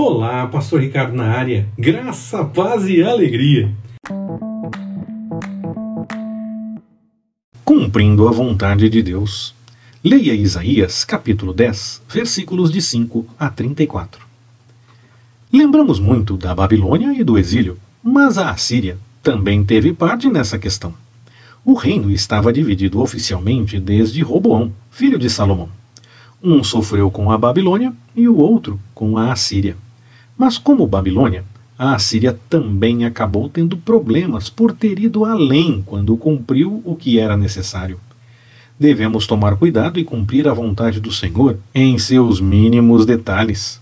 Olá, Pastor Ricardo na área. Graça, paz e alegria. Cumprindo a vontade de Deus. Leia Isaías, capítulo 10, versículos de 5 a 34. Lembramos muito da Babilônia e do exílio, mas a Assíria também teve parte nessa questão. O reino estava dividido oficialmente desde Roboão, filho de Salomão. Um sofreu com a Babilônia e o outro com a Assíria. Mas, como Babilônia, a Assíria também acabou tendo problemas por ter ido além quando cumpriu o que era necessário. Devemos tomar cuidado e cumprir a vontade do Senhor em seus mínimos detalhes.